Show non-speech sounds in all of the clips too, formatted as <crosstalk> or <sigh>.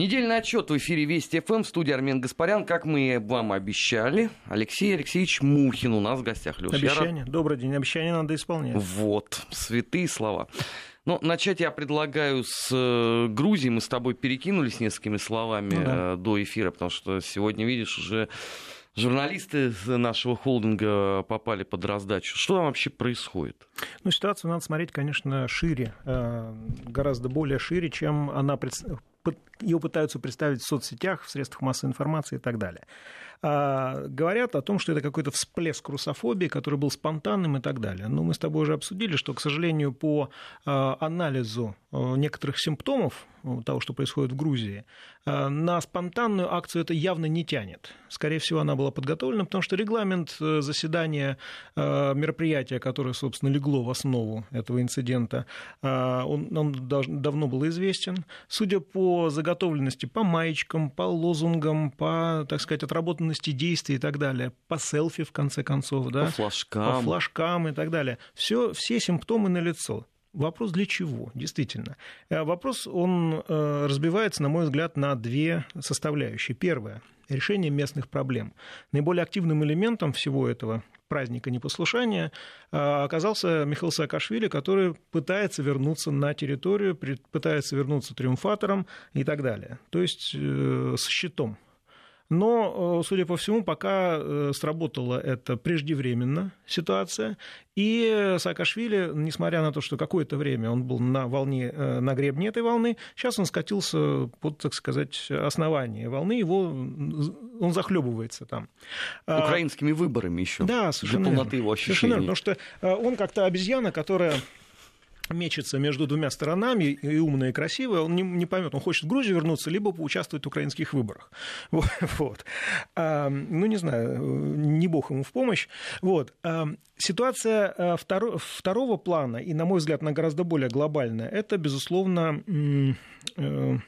Недельный отчет в эфире Вести ФМ в студии Армен Гаспарян. Как мы вам обещали, Алексей Алексеевич Мухин у нас в гостях. Леша, Обещание. Рад... Добрый день. Обещание надо исполнять. Вот. Святые слова. Ну, начать я предлагаю с э, Грузии. Мы с тобой перекинулись несколькими словами ну, да. Э, до эфира, потому что сегодня, видишь, уже журналисты нашего холдинга попали под раздачу. Что там вообще происходит? Ну, ситуацию надо смотреть, конечно, шире, э, гораздо более шире, чем она ее пытаются представить в соцсетях, в средствах массовой информации и так далее. А, говорят о том, что это какой-то всплеск русофобии, который был спонтанным и так далее. Но мы с тобой уже обсудили, что, к сожалению, по а, анализу а, некоторых симптомов того, что происходит в Грузии, на спонтанную акцию это явно не тянет. Скорее всего, она была подготовлена, потому что регламент э, заседания мероприятия, которое, собственно, легло в основу этого инцидента, он, он давно был известен. Судя по заготовленности, по маечкам, по лозунгам, по, так сказать, отработанным эффективности действий и так далее, по селфи, в конце концов, да, по флажкам, по флажкам и так далее. Все, все симптомы налицо. Вопрос для чего, действительно. Э, вопрос, он э, разбивается, на мой взгляд, на две составляющие. Первое – решение местных проблем. Наиболее активным элементом всего этого праздника непослушания э, оказался Михаил Саакашвили, который пытается вернуться на территорию, пытается вернуться триумфатором и так далее. То есть с щитом но, э, судя по всему, пока э, сработала эта преждевременно ситуация, и Саакашвили, несмотря на то, что какое-то время он был на волне, э, на гребне этой волны, сейчас он скатился под, так сказать, основание волны, его, он захлебывается там. А, Украинскими выборами еще. Да, совершенно Для полноты его ощущений. Совершенно, потому что он как-то обезьяна, которая мечется между двумя сторонами, и умная, и красивая, он не, не поймет, он хочет в Грузию вернуться, либо поучаствовать в украинских выборах. <laughs> Вот. А, ну, не знаю, не бог ему в помощь. Вот. А, ситуация а, второ, второго плана, и, на мой взгляд, она гораздо более глобальная, это, безусловно, э,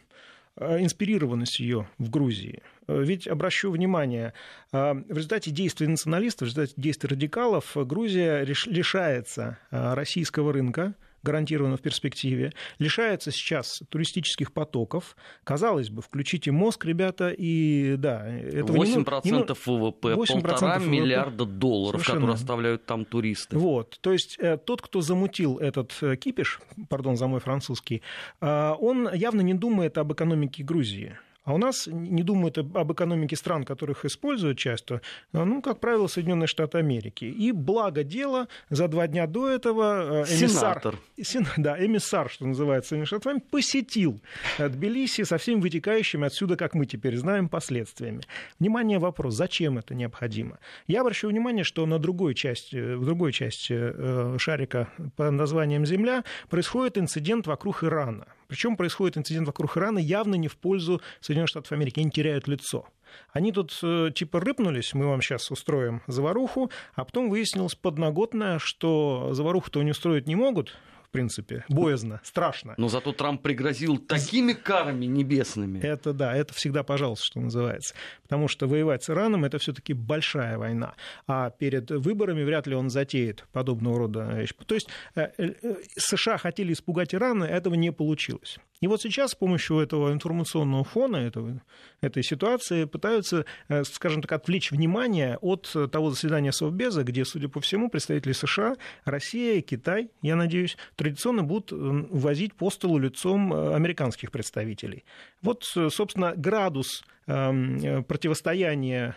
инспирированность ее в Грузии. Ведь, обращу внимание, в результате действий националистов, в результате действий радикалов Грузия лишается российского рынка, гарантированно в перспективе, лишается сейчас туристических потоков. Казалось бы, включите мозг, ребята, и да, этого 8% не, не, ВВП, 8% полтора ВВП. миллиарда долларов, Совершенно. которые оставляют там туристы. Вот, то есть э, тот, кто замутил этот э, кипиш, пардон за мой французский, э, он явно не думает об экономике Грузии. А у нас не думают об экономике стран, которых используют часто, ну, как правило, Соединенные Штаты Америки. И благо дело, за два дня до этого э, эмиссар, Сен, <laughs> да, эмиссар, что называется, Соединенных Штатов посетил Тбилиси со всеми вытекающими отсюда, как мы теперь знаем, последствиями. Внимание, вопрос, зачем это необходимо? Я обращу внимание, что на другой части, в другой части э, шарика под названием Земля происходит инцидент вокруг Ирана. Причем происходит инцидент вокруг Ирана явно не в пользу Соединенных Штатов Америки. Они теряют лицо. Они тут э, типа рыпнулись, мы вам сейчас устроим заваруху, а потом выяснилось подноготное, что заваруху-то они устроить не могут, принципе, боязно, страшно. Но зато Трамп пригрозил такими карами небесными. Это да, это всегда пожалуйста, что называется. Потому что воевать с Ираном это все-таки большая война. А перед выборами вряд ли он затеет подобного рода вещи. То есть э, э, США хотели испугать Иран, этого не получилось. И вот сейчас с помощью этого информационного фона, этого, этой ситуации, пытаются, э, скажем так, отвлечь внимание от того заседания Совбеза, где, судя по всему, представители США, Россия, Китай, я надеюсь, традиционно будут возить по столу лицом э, американских представителей. Вот, э, собственно, градус эм, противостояния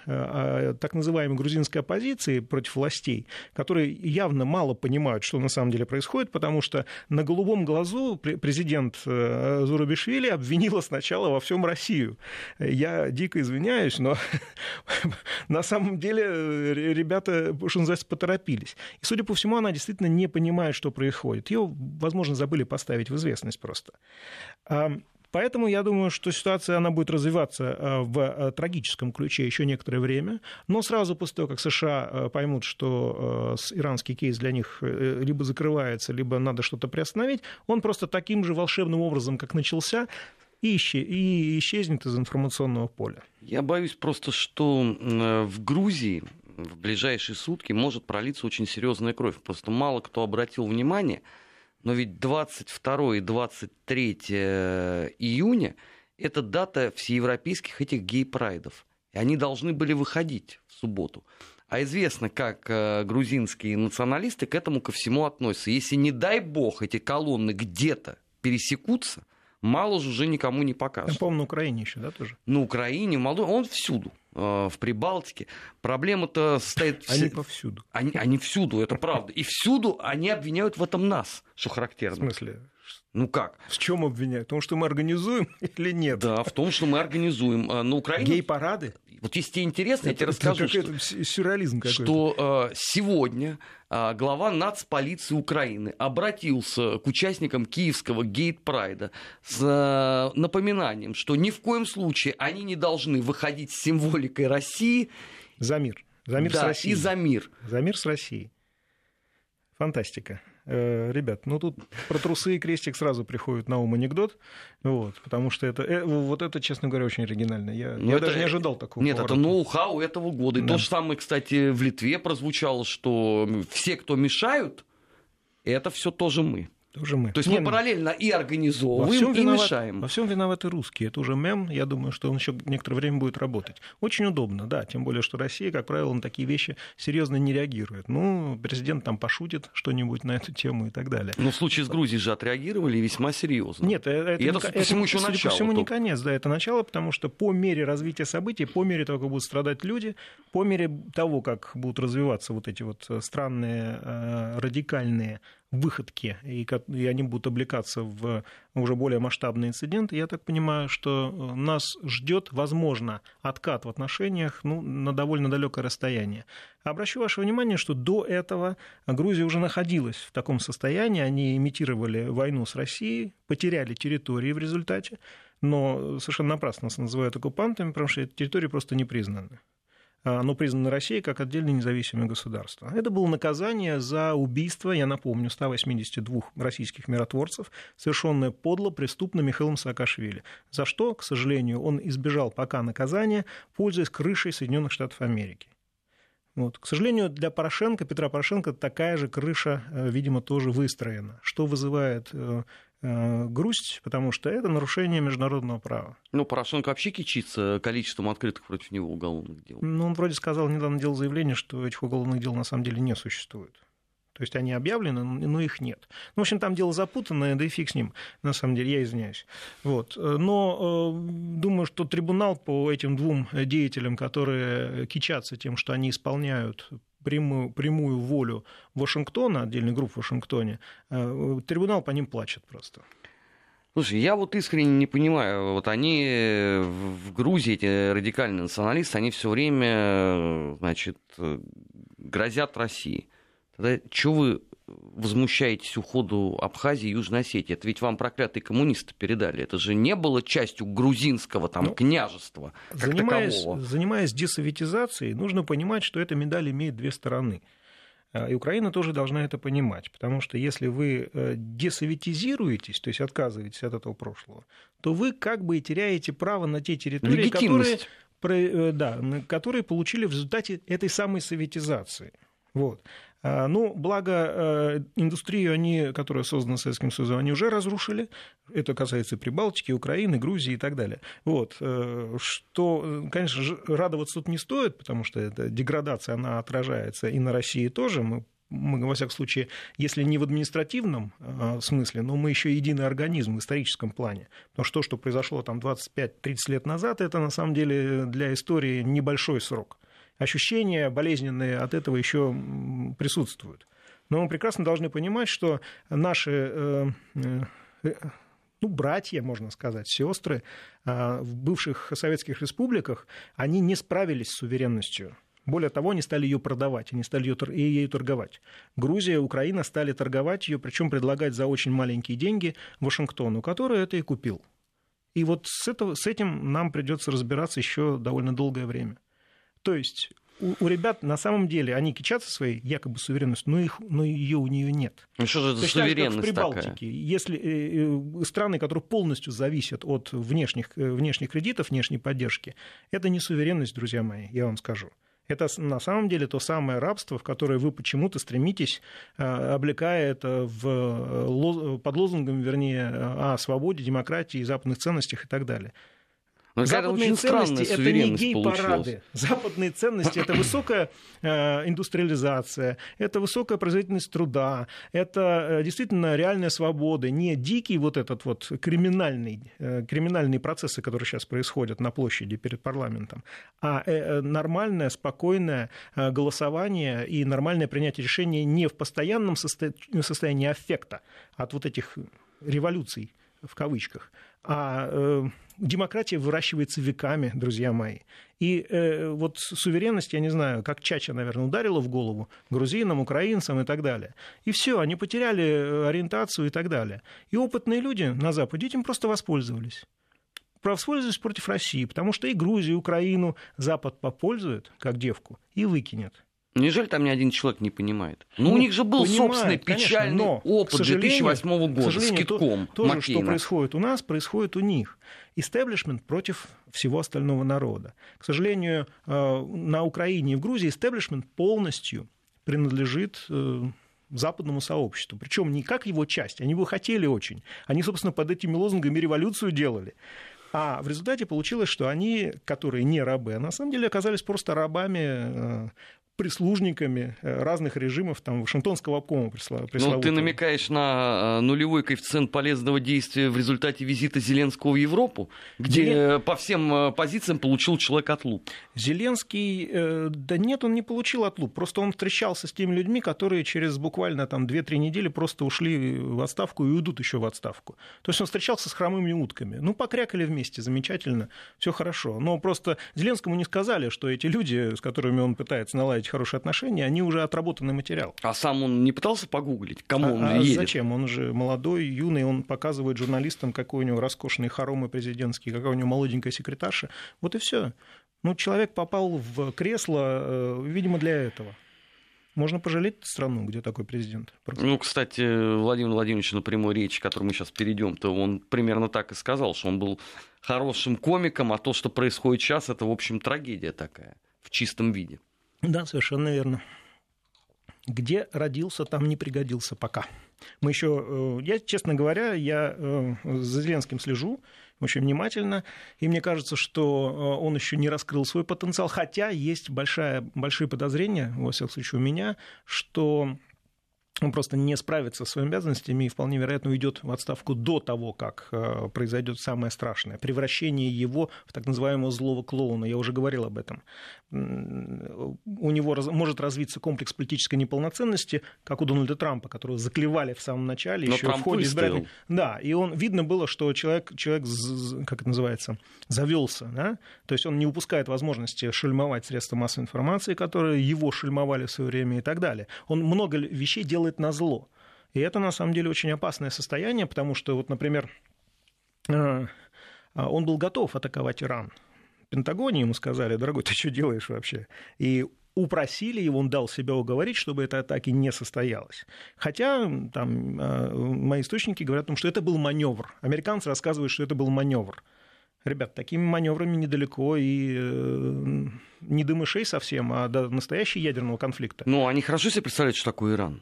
так называемой грузинской оппозиции против властей, которые явно мало понимают, что на самом деле происходит, потому что на голубом глазу президент Зурабишвили обвинила сначала во всем Россию. Я дико извиняюсь, но <laughs> на самом деле э, ребята, что называется, поторопились. И, судя по всему, она действительно не понимает, что происходит. Ее, возможно, забыли поставить в известность просто. Поэтому я думаю, что ситуация она будет развиваться э, в э, трагическом ключе еще некоторое время, но сразу после того, как США поймут, что иранский кейс для них либо закрывается, либо надо что-то приостановить, он просто таким же волшебным образом, как начался, и, и исчезнет из информационного поля. Я боюсь просто, что в Грузии в ближайшие сутки может пролиться очень серьезная кровь. Просто мало кто обратил внимание, но ведь 22 и 23 июня это дата всеевропейских этих гей-прайдов. И они должны были выходить в субботу. А известно, как э, грузинские националисты к этому ко всему относятся. Если, не дай бог, эти колонны где-то пересекутся, мало же уже никому не покажут. Я помню, на Украине еще, да, тоже? На Украине, в Молдове, он всюду. Э, в Прибалтике. Проблема-то состоит... В... Они повсюду. Они, они всюду, это правда. И всюду они обвиняют в этом нас, что характерно. В смысле? Ну как? В чем обвиняют? В том, что мы организуем <laughs> или нет? Да, в том, что мы организуем. Э, на Украине... Гей-парады? Вот если тебе интересно, это, я тебе расскажу, это что, сюрреализм какой-то. что э, сегодня глава нацполиции Украины обратился к участникам киевского гейт-прайда с э, напоминанием, что ни в коем случае они не должны выходить с символикой России. За мир. За мир да, с Россией. и за мир. За мир с Россией. Фантастика. Э, ребят, ну тут про трусы и крестик сразу приходит на ум анекдот, вот, потому что это, э, вот это, честно говоря, очень оригинально. Я, ну, я это, даже не ожидал такого. Нет, поворота. это ноу-хау этого года. И да. то же самое, кстати, в Литве прозвучало, что все, кто мешают, это все тоже мы. Тоже мы. То есть не, мы ну, параллельно и организовываем, и виноват, мешаем. Во всем виноваты русские. Это уже мем. Я думаю, что он еще некоторое время будет работать. Очень удобно, да. Тем более, что Россия, как правило, на такие вещи серьезно не реагирует. Ну, президент там пошутит что-нибудь на эту тему и так далее. Но в случае с Грузией же отреагировали весьма серьезно. Нет, э, это, и это, это по всему еще начало. По всему не конец, да, это начало, потому что по мере развития событий, по мере того, как будут страдать люди, по мере того, как будут развиваться вот эти вот э, странные, э, радикальные выходки, и, и они будут облекаться в уже более масштабные инциденты, я так понимаю, что э, нас ждет, возможно, откат в отношениях ну, на довольно далекое расстояние. Обращу ваше внимание, что до этого Грузия уже находилась в таком состоянии, они имитировали войну с Россией, потеряли территории в результате, но совершенно напрасно нас называют оккупантами, потому что эти территории просто не признаны оно признано Россией как отдельное независимое государство. Это было наказание за убийство, я напомню, 182 российских миротворцев, совершенное подло, преступно Михаилом Саакашвили. За что, к сожалению, он избежал пока наказания, пользуясь крышей Соединенных Штатов Америки. Вот. К сожалению, для Порошенко, Петра Порошенко, такая же крыша, э, видимо, тоже выстроена, что вызывает Э, грусть, потому что это нарушение международного права. Ну, Порошенко вообще кичится количеством открытых против него уголовных дел. Ну, он вроде сказал, недавно делал заявление, что этих уголовных дел на самом деле не существует. То есть они объявлены, но их нет. Ну, в общем, там дело запутанное, да и фиг с ним, на самом деле, я извиняюсь. Вот. Но э, думаю, что трибунал по этим двум деятелям, которые кичатся тем, что они исполняют прямую, прямую волю Вашингтона, отдельной группы в Вашингтоне, э, трибунал по ним плачет просто. Слушай, я вот искренне не понимаю, вот они в Грузии, эти радикальные националисты, они все время, значит, грозят России. Тогда что вы возмущаетесь уходу Абхазии и Южной Осетии? Это ведь вам проклятые коммунисты передали. Это же не было частью грузинского там, ну, княжества. Как занимаясь, такового. занимаясь десоветизацией, нужно понимать, что эта медаль имеет две стороны. А, и Украина тоже должна это понимать, потому что если вы э, десоветизируетесь, то есть отказываетесь от этого прошлого, то вы как бы теряете право на те территории, которые, э, да, которые получили в результате этой самой советизации. Вот. А, ну, благо, э, индустрию, они, которая создана Советским Союзом, они уже разрушили. Это касается Прибалтики, Украины, Грузии и так далее. Вот. Э, что, конечно, радоваться тут не стоит, потому что эта деградация, она отражается и на России тоже. Мы мы, во всяком случае, если не в административном э, смысле, но мы еще единый организм в историческом плане. Потому что то, что произошло там 25-30 лет назад, это на самом деле для истории небольшой срок ощущения болезненные от этого еще присутствуют. Но мы прекрасно должны понимать, что наши э, э, ну, братья, можно сказать, сестры э, в бывших советских республиках, они не справились с суверенностью. Более того, они стали ее продавать, они стали ее, ею торговать. Грузия, Украина стали торговать ее, причем предлагать за очень маленькие деньги Вашингтону, который это и купил. И вот с, этого, с этим нам придется разбираться еще довольно долгое время. То есть у, у ребят на самом деле они кичатся своей якобы суверенностью, но, их, но ее у нее нет. Ну что же за суверенность как в Прибалтике. Такая? Если э, э, страны, которые полностью зависят от внешних, э, внешних кредитов, внешней поддержки, это не суверенность, друзья мои, я вам скажу. Это на самом деле то самое рабство, в которое вы почему-то стремитесь, э, облекая это в, под лозунгом, вернее, о свободе, демократии, западных ценностях и так далее. Но Западные очень ценности – это не гей-парады. Западные ценности – это высокая э, индустриализация, это высокая производительность труда, это э, действительно реальная свобода, не дикий вот этот вот криминальный, э, криминальные процессы, которые сейчас происходят на площади перед парламентом, а нормальное, спокойное голосование и нормальное принятие решения не в постоянном состоянии аффекта от вот этих революций в кавычках, а э, демократия выращивается веками, друзья мои. И э, вот суверенность, я не знаю, как Чача, наверное, ударила в голову грузинам, украинцам и так далее. И все, они потеряли э, ориентацию и так далее. И опытные люди на Западе этим просто воспользовались воспользовались против России, потому что и Грузию, и Украину Запад попользует, как девку, и выкинет. Неужели там ни один человек не понимает? Ну, ну у них же был понимает, собственный печальный конечно, но, опыт 2008 года с китком. То, то же, что происходит у нас, происходит у них. Истеблишмент против всего остального народа. К сожалению, э, на Украине и в Грузии истеблишмент полностью принадлежит э, западному сообществу. Причем не как его часть, они бы хотели очень. Они, собственно, под этими лозунгами революцию делали. А в результате получилось, что они, которые не рабы, а на самом деле оказались просто рабами э, прислужниками э, разных режимов, там, Вашингтонского обкома Ну, ты намекаешь на э, нулевой коэффициент полезного действия в результате визита Зеленского в Европу, где Зелен... по всем э, позициям получил человек отлуп. Зеленский, да нет, он не получил отлуп, просто он встречался с теми людьми, которые через буквально там 2-3 недели просто ушли в отставку и уйдут еще в отставку. То есть он встречался с хромыми утками. Ну, покрякали вместе, замечательно, все хорошо. Но просто Зеленскому не сказали, что эти люди, с которыми он пытается наладить эти хорошие отношения, они уже отработанный материал. А сам он не пытался погуглить, кому а, он а едет? зачем? Он же молодой, юный, он показывает журналистам, какой у него роскошный хоромы президентский, какая у него молоденькая секретарша. Вот и все. Ну, человек попал в кресло, э, видимо, для этого. Можно пожалеть страну, где такой президент. Просто. Ну, кстати, Владимир Владимирович на прямой речи, к которой мы сейчас перейдем, то он примерно так и сказал, что он был хорошим комиком, а то, что происходит сейчас, это, в общем, трагедия такая в чистом виде. Да, совершенно верно. Где родился, там не пригодился пока. Мы еще, э, я, честно говоря, я э, за Зеленским слежу очень внимательно, и мне кажется, что э, он еще не раскрыл свой потенциал, хотя есть большая, большие подозрения, во всяком случае у меня, что он просто не справится со своими обязанностями и вполне вероятно уйдет в отставку до того, как э, произойдет самое страшное превращение его в так называемого злого клоуна. Я уже говорил об этом. У него может развиться комплекс политической неполноценности, как у Дональда Трампа, которого заклевали в самом начале, Но еще Трамп в ходе избирательных. Да, и он видно было, что человек, человек как это называется, завелся, да? то есть он не упускает возможности шельмовать средства массовой информации, которые его шельмовали в свое время и так далее. Он много вещей делает делает на зло. И это на самом деле очень опасное состояние, потому что, вот, например, э, он был готов атаковать Иран. Пентагоне ему сказали, дорогой, ты что делаешь вообще? И упросили его, он дал себя уговорить, чтобы эта атака не состоялась. Хотя там э, мои источники говорят о том, что это был маневр. Американцы рассказывают, что это был маневр. Ребят, такими маневрами недалеко и э, не до мышей совсем, а до настоящего ядерного конфликта. Ну, они хорошо себе представляют, что такое Иран.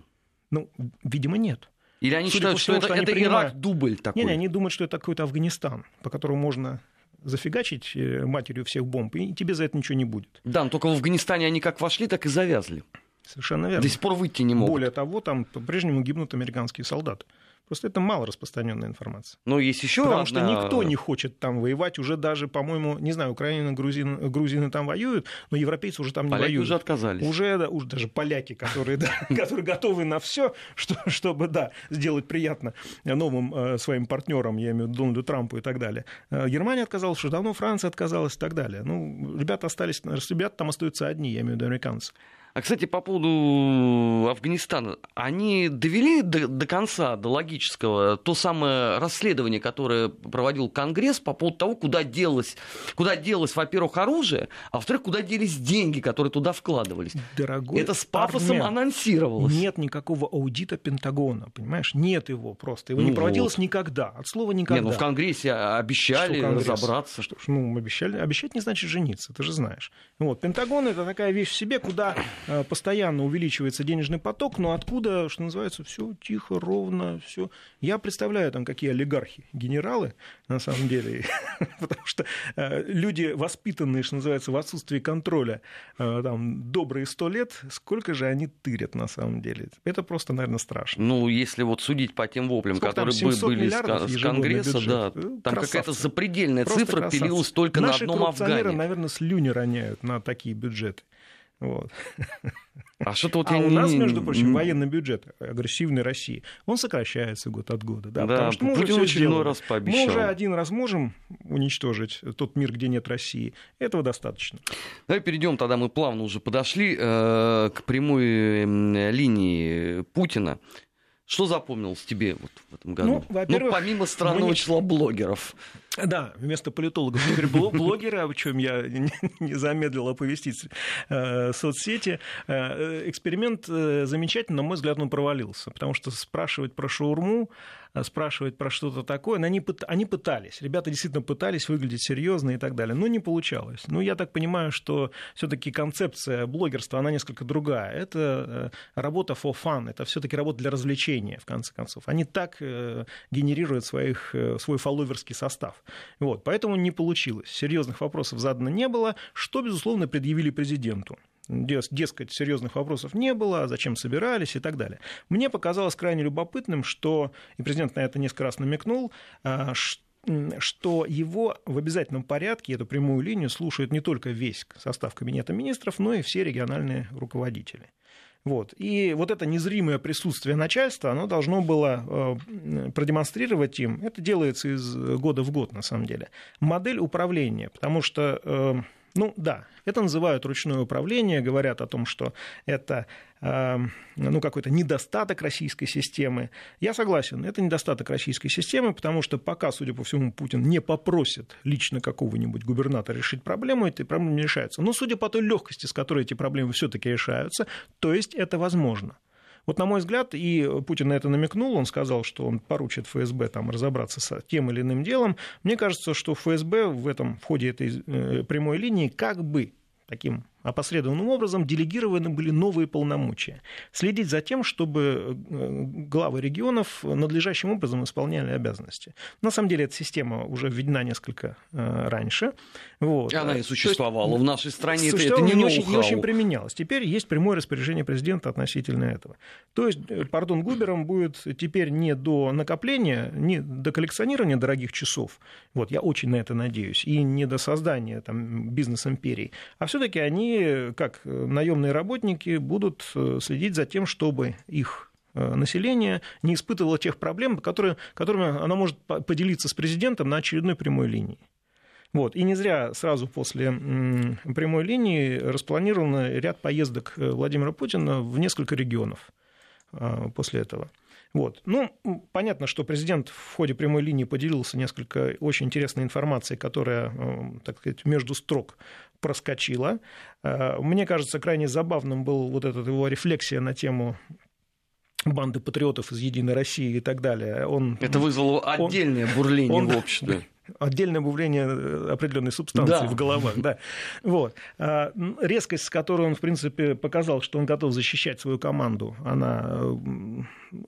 Ну, видимо, нет. Или они Судя считают, что, это, что это принимают... Ирак дубль такой? Не, не, они думают, что это какой-то Афганистан, по которому можно зафигачить э, матерью всех бомб, и тебе за это ничего не будет. Да, но только в Афганистане они как вошли, так и завязли. Совершенно верно. До сих пор выйти не могут. Более того, там по-прежнему гибнут американские солдаты. Просто это мало распространенная информация. Но есть еще Потому одна... что никто не хочет там воевать. Уже даже, по-моему, не знаю, Украина, грузин, грузины там воюют, но европейцы уже там не поляки воюют. уже отказались. Уже, да, уже даже поляки, которые, да, которые готовы на все, что, чтобы да, сделать приятно новым э, своим партнерам, я имею в виду Дональду Трампу и так далее. Э, Германия отказалась, что давно Франция отказалась и так далее. Ну, ребята остались, ребята там остаются одни, я имею в виду американцы. А, кстати, по поводу Афганистана, они довели до, до конца, до логического, то самое расследование, которое проводил Конгресс по поводу того, куда делось, куда делось, во-первых, оружие, а во-вторых, куда делись деньги, которые туда вкладывались. Дорогой Это с пафосом Армен, анонсировалось. Нет никакого аудита Пентагона, понимаешь? Нет его просто. Его ну не проводилось вот. никогда. От слова никогда. Не, ну в Конгрессе обещали что разобраться. Что ж, ну, обещали. Обещать не значит жениться, ты же знаешь. Вот. Пентагон это такая вещь в себе, куда постоянно увеличивается денежный поток, но откуда, что называется, все тихо, ровно, все. Я представляю там, какие олигархи, генералы, на самом деле, <laughs> потому что э, люди, воспитанные, что называется, в отсутствии контроля, э, там, добрые сто лет, сколько же они тырят на самом деле? Это просто, наверное, страшно. Ну, если вот судить по тем воплям, Сколько которые там, были с Конгресса, да, там какая-то запредельная просто цифра красавцы. пилилась только Наши на одном Афгане. наверное, слюни роняют на такие бюджеты. Вот. А, что-то вот а у не... нас, между прочим, военный бюджет агрессивной России, он сокращается год от года. Да, да потому что мы уже очередной раз пообещал. Мы уже один раз можем уничтожить тот мир, где нет России. Этого достаточно. Давай перейдем тогда, мы плавно уже подошли э, к прямой линии Путина. Что запомнилось тебе вот в этом году? Ну, во-первых, ну помимо странного мы... числа блогеров. Да, вместо политологов теперь блогеры, о чем я <laughs> не замедлил оповестить э, соцсети. Э, эксперимент э, замечательный, на мой взгляд, он провалился, потому что спрашивать про шаурму, спрашивать про что-то такое, они, они пытались, ребята действительно пытались выглядеть серьезно и так далее, но не получалось. Ну, я так понимаю, что все-таки концепция блогерства, она несколько другая. Это работа for fun, это все-таки работа для развлечения, в конце концов. Они так генерируют своих, свой фолловерский состав. Вот, поэтому не получилось. Серьезных вопросов задано не было, что, безусловно, предъявили президенту. Дескать, серьезных вопросов не было, зачем собирались и так далее. Мне показалось крайне любопытным, что, и президент на это несколько раз намекнул, а, что его в обязательном порядке, эту прямую линию, слушает не только весь состав Кабинета министров, но и все региональные руководители. Вот. И вот это незримое присутствие начальства, оно должно было э, продемонстрировать им, это делается из года в год на самом деле, модель управления, потому что э, ну да, это называют ручное управление, говорят о том, что это э, ну, какой-то недостаток российской системы. Я согласен, это недостаток российской системы, потому что пока, судя по всему, Путин не попросит лично какого-нибудь губернатора решить проблему, эти проблемы не решаются. Но судя по той легкости, с которой эти проблемы все-таки решаются, то есть это возможно. Вот, на мой взгляд, и Путин на это намекнул, он сказал, что он поручит ФСБ там, разобраться с тем или иным делом. Мне кажется, что ФСБ в этом в ходе этой э, прямой линии как бы таким опосредованным образом делегированы были новые полномочия. Следить за тем, чтобы э, главы регионов надлежащим образом исполняли обязанности. На самом деле эта система уже введена несколько э, раньше. Вот. Она и существовала. есть, в нашей стране это, не, не очень, не очень применялось. Теперь есть прямое распоряжение президента относительно этого. То есть, э, пардон, Губером будет теперь не до накопления, не до коллекционирования дорогих часов, вот, я очень на это надеюсь, и не до создания там, бизнес-империи, а все-таки они как наемные работники, будут э, следить за тем, чтобы их э, население не испытывало тех проблем, которые, которыми оно может поделиться с президентом на очередной прямой линии. Вот. И не зря сразу после прямой линии распланирован ряд поездок э, Владимира Путина в несколько регионов после этого. Вот. Ну, понятно, что президент в ходе прямой линии поделился несколько очень интересной информацией, которая, так сказать, между строк проскочила. Э, мне кажется, крайне забавным был вот эта его рефлексия на тему банды патриотов из Единой России и так далее. Он, Это вызвало отдельное он, бурление он, в обществе <laughs> отдельное бурление э, определенной субстанции да. в головах. Да. Вот. А, резкость, с которой он, в принципе, показал, что он готов защищать свою команду, она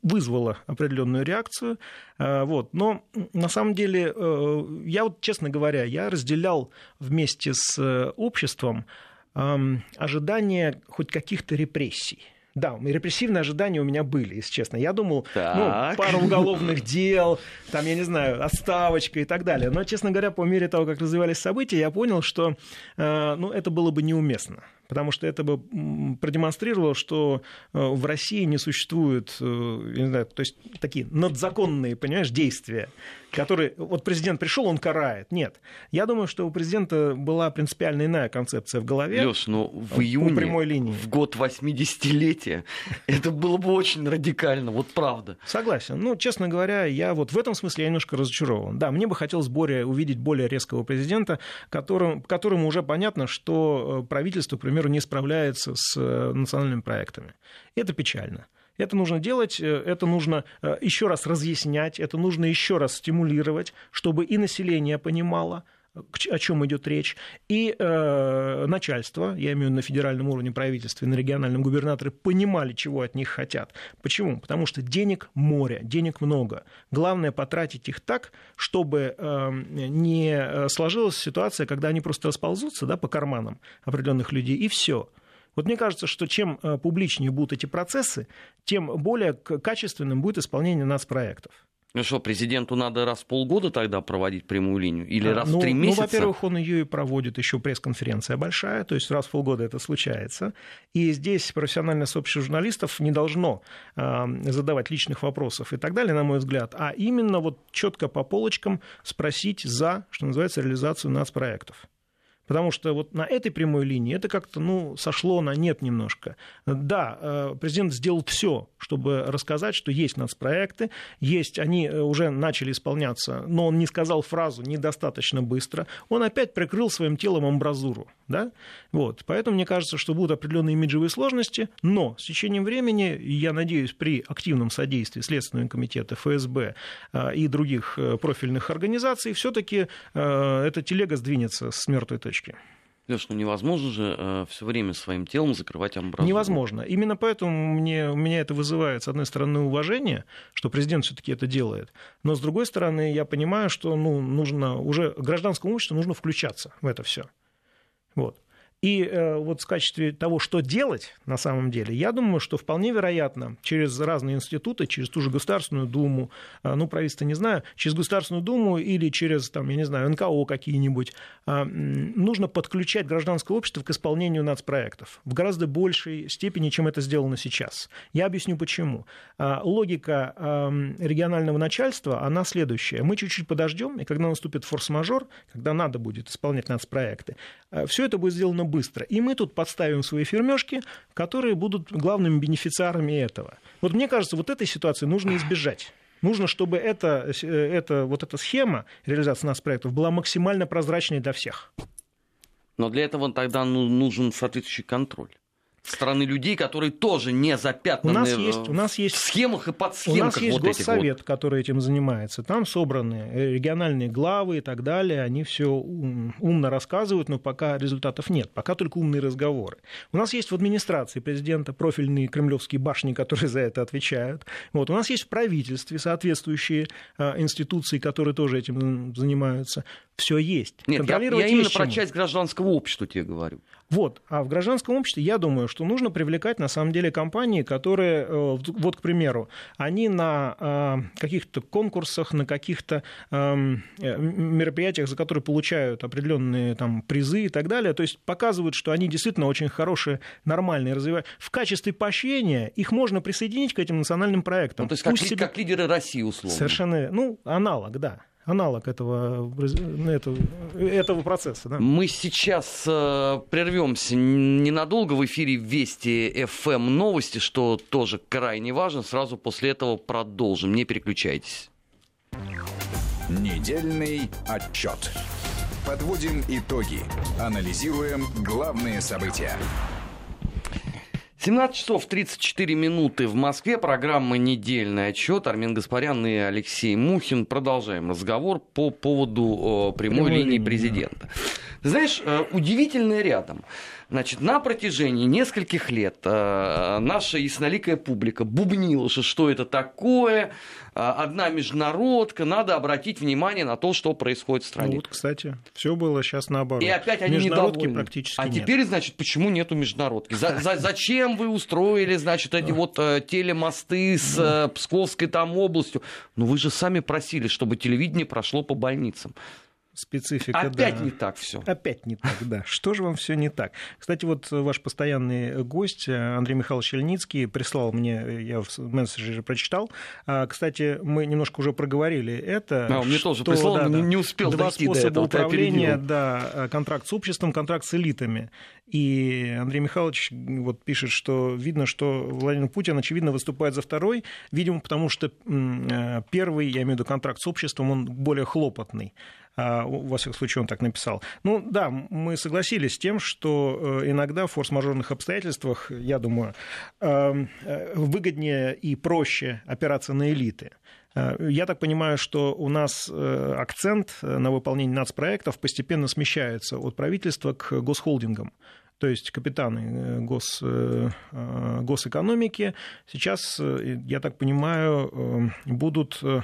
вызвала определенную реакцию. А, вот. Но на самом деле, э, я вот, честно говоря, я разделял вместе с э, обществом ожидание хоть каких-то репрессий. Да, репрессивные ожидания у меня были, если честно. Я думал, ну, пару уголовных <laughs> дел, там, я не знаю, отставочка и так далее. Но, честно говоря, по мере того, как развивались события, я понял, что э, ну, это было бы неуместно. Потому что это бы продемонстрировало, что э, в России не существует, э, не знаю, то есть такие надзаконные, понимаешь, действия, которые... Вот президент пришел, он карает. Нет. Я думаю, что у президента была принципиально иная концепция в голове. Леш, но ну, в июне, прямой линии. в год 80-летия, <laughs> это было бы очень радикально, вот правда. Согласен. Ну, честно говоря, я вот в этом смысле я немножко разочарован. Да, мне бы хотелось более, увидеть более резкого президента, которым, которому уже понятно, что э, правительство, примеру, не справляется с э, национальными проектами. Это печально. Это нужно делать, э, это нужно еще раз разъяснять, это нужно еще раз стимулировать, чтобы и население понимало, о чем идет речь, и э, начальство, я имею в виду на федеральном уровне правительства и на региональном губернаторы, понимали, чего от них хотят. Почему? Потому что денег море, денег много. Главное потратить их так, чтобы э, не сложилась ситуация, когда они просто расползутся да, по карманам определенных людей, и все. Вот мне кажется, что чем э, публичнее будут эти процессы, тем более качественным будет исполнение нацпроектов. Ну что, президенту надо раз в полгода тогда проводить прямую линию? Или раз ну, в три ну, месяца? Ну, во-первых, он ее и проводит, еще пресс-конференция большая, то есть раз в полгода это случается. И здесь профессиональное сообщество журналистов не должно э, задавать личных вопросов и так далее, на мой взгляд, а именно вот четко по полочкам спросить за, что называется, реализацию нацпроектов. Потому что вот на этой прямой линии это как-то ну, сошло на нет немножко. Да, э, президент сделал все, чтобы рассказать, что есть нацпроекты, есть, они э, уже начали исполняться, но он не сказал фразу недостаточно быстро. Он опять прикрыл своим телом амбразуру. Да? Вот. Поэтому мне кажется, что будут определенные имиджевые сложности, но с течением времени, я надеюсь, при активном содействии Следственного комитета, ФСБ э, и других профильных организаций, все-таки эта телега сдвинется с мертвой точки точки. Леш, ну невозможно же э, все время своим телом закрывать амбразуру. Невозможно. Именно поэтому мне, у меня это вызывает, с одной стороны, уважение, что президент все-таки это делает. Но с другой стороны, я понимаю, что ну, нужно уже гражданскому обществу нужно включаться в это все. Вот. И э, вот в качестве того, что делать на самом деле, я думаю, что вполне вероятно через разные институты, через ту же Государственную Думу, э, ну, правительство не знаю, через Государственную Думу или через, там, я не знаю, НКО какие-нибудь, э, нужно подключать гражданское общество к исполнению нацпроектов в гораздо большей степени, чем это сделано сейчас. Я объясню почему. Логика регионального начальства, она следующая. Мы чуть-чуть подождем, и когда наступит форс-мажор, когда надо будет исполнять нацпроекты, все это будет сделано быстро. И мы тут подставим свои фермешки, которые будут главными бенефициарами этого. Вот мне кажется, вот этой ситуации нужно избежать. Нужно, чтобы эта, эта, вот эта схема реализации нас проектов была максимально прозрачной для всех. Но для этого тогда ну, нужен соответствующий контроль стороны людей, которые тоже не запятнаны у нас есть, у нас есть, в схемах и подсхемках. У нас есть вот госсовет, вот. который этим занимается. Там собраны региональные главы и так далее. Они все умно рассказывают, но пока результатов нет. Пока только умные разговоры. У нас есть в администрации президента профильные кремлевские башни, которые за это отвечают. Вот. У нас есть в правительстве соответствующие а, институции, которые тоже этим занимаются. Все есть. Нет, я, я именно про часть гражданского общества тебе говорю. Вот. А в гражданском обществе, я думаю, что нужно привлекать, на самом деле, компании, которые, э, вот, к примеру, они на э, каких-то конкурсах, на каких-то эм, э, мероприятиях, за которые получают определенные там, призы и так далее, то есть показывают, что они действительно очень хорошие, нормальные, развивают. В качестве поощрения их можно присоединить к этим национальным проектам. Ну, то есть как, себе... как лидеры России, условно. Совершенно, ну, аналог, да аналог этого, этого, этого процесса. Да. Мы сейчас э, прервемся ненадолго в эфире Вести ФМ новости, что тоже крайне важно. Сразу после этого продолжим. Не переключайтесь. Недельный отчет. Подводим итоги. Анализируем главные события. 17 часов 34 минуты в Москве. Программа «Недельный отчет». Армин Гаспарян и Алексей Мухин. Продолжаем разговор по поводу прямой, прямой линии президента. Ты знаешь, э, удивительное рядом. Значит, на протяжении нескольких лет э, наша ясноликая публика бубнила, что, это такое, э, одна международка, надо обратить внимание на то, что происходит в стране. Ну, вот, кстати, все было сейчас наоборот. И опять они недовольны. практически А нет. теперь, значит, почему нету международки? За, за, зачем вы устроили, значит, эти вот э, телемосты с э, Псковской там областью? Ну, вы же сами просили, чтобы телевидение прошло по больницам. Специфика. Опять да. не так все. Опять не так, да. Что же вам все не так? Кстати, вот ваш постоянный гость Андрей Михайлович Ельницкий прислал мне, я в мессенджере прочитал. А, кстати, мы немножко уже проговорили это. А, он мне тоже прислал, да, но не успел Два дойти способа до этого, управления, да, контракт с обществом, контракт с элитами. И Андрей Михайлович вот пишет, что видно, что Владимир Путин, очевидно, выступает за второй, видимо, потому что э, первый, я имею в виду контракт с обществом, он более хлопотный во всяком случае, он так написал. Ну да, мы согласились с тем, что э, иногда в форс-мажорных обстоятельствах, я думаю, эм, э, выгоднее и проще опираться на элиты. Я так понимаю, что у нас акцент на выполнение нацпроектов постепенно смещается от правительства к госхолдингам то есть капитаны гос, госэкономики, сейчас, я так понимаю, будут Э,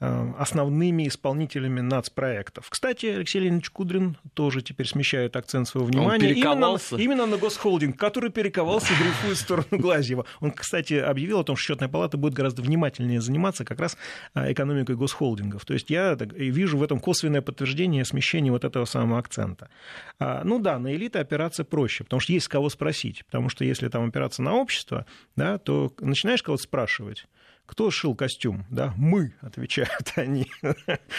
основными исполнителями нацпроектов. Кстати, Алексей Леонидович Кудрин тоже теперь смещает акцент своего внимания именно, именно на госхолдинг, который перековался и дрейфует в сторону Глазьева. Он, кстати, объявил о том, что счетная палата будет гораздо внимательнее заниматься как раз э, экономикой госхолдингов. То есть я вижу в этом косвенное подтверждение смещения вот этого самого акцента. А, ну да, на элиты опираться проще, потому что есть кого спросить. Потому что если там опираться на общество, да, то начинаешь кого-то спрашивать, кто шил костюм? Да? Мы, отвечают они.